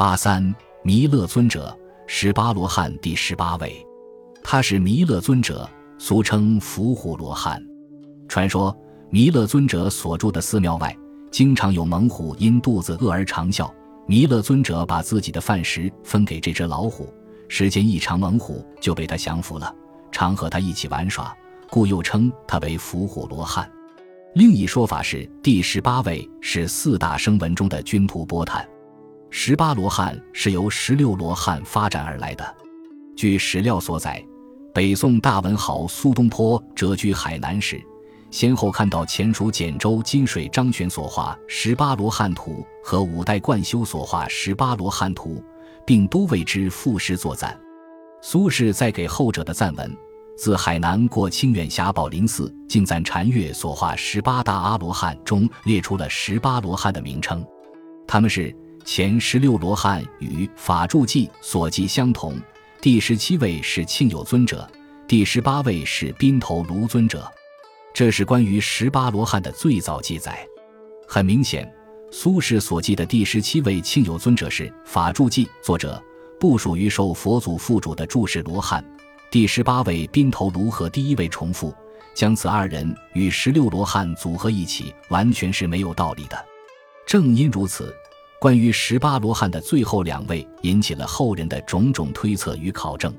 八三弥勒尊者，十八罗汉第十八位，他是弥勒尊者，俗称伏虎罗汉。传说弥勒尊者所住的寺庙外，经常有猛虎因肚子饿而长啸，弥勒尊者把自己的饭食分给这只老虎，时间一长，猛虎就被他降服了，常和他一起玩耍，故又称他为伏虎罗汉。另一说法是，第十八位是四大声闻中的君图波坦。十八罗汉是由十六罗汉发展而来的。据史料所载，北宋大文豪苏东坡谪居海南时，先后看到前蜀简州金水张玄所画《十八罗汉图》和五代冠修所画《十八罗汉图》，并都为之赋诗作赞。苏轼在给后者的赞文：“自海南过清远峡宝林寺，敬赞禅月所画十八大阿罗汉”中列出了十八罗汉的名称，他们是。前十六罗汉与法住记所记相同，第十七位是庆有尊者，第十八位是宾头卢尊者。这是关于十八罗汉的最早记载。很明显，苏轼所记的第十七位庆有尊者是法住记作者，不属于受佛祖附主的住世罗汉。第十八位宾头卢和第一位重复，将此二人与十六罗汉组合一起，完全是没有道理的。正因如此。关于十八罗汉的最后两位，引起了后人的种种推测与考证。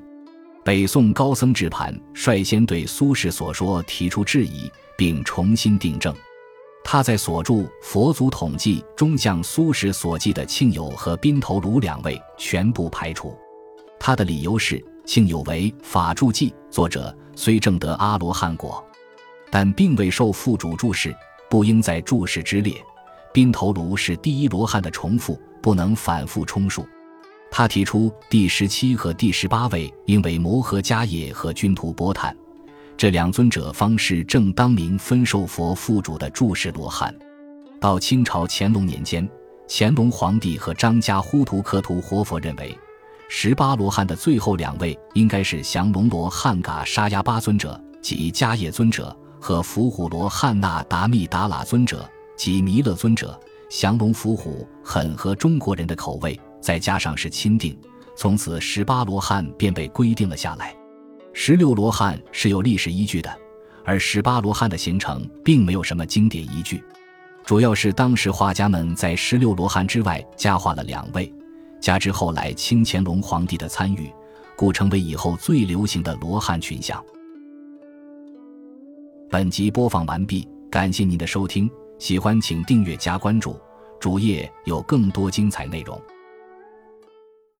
北宋高僧智盘率先对苏轼所说提出质疑，并重新订正。他在所著《佛祖统计》中将苏轼所记的庆友和宾头卢两位全部排除。他的理由是：庆友为法住记作者，虽正得阿罗汉果，但并未受父主注释，不应在注释之列。宾头卢是第一罗汉的重复，不能反复充数。他提出第十七和第十八位应为摩诃迦叶和君图波坦这两尊者，方是正当名分受佛附主的注释罗汉。到清朝乾隆年间，乾隆皇帝和张家呼图克图活佛认为，十八罗汉的最后两位应该是降龙罗汉嘎沙亚巴尊者及迦叶尊者和伏虎罗汉那达密达喇尊者。即弥勒尊者降龙伏虎，很合中国人的口味，再加上是钦定，从此十八罗汉便被规定了下来。十六罗汉是有历史依据的，而十八罗汉的形成并没有什么经典依据，主要是当时画家们在十六罗汉之外加画了两位，加之后来清乾隆皇帝的参与，故成为以后最流行的罗汉群像。本集播放完毕，感谢您的收听。喜欢请订阅加关注，主页有更多精彩内容。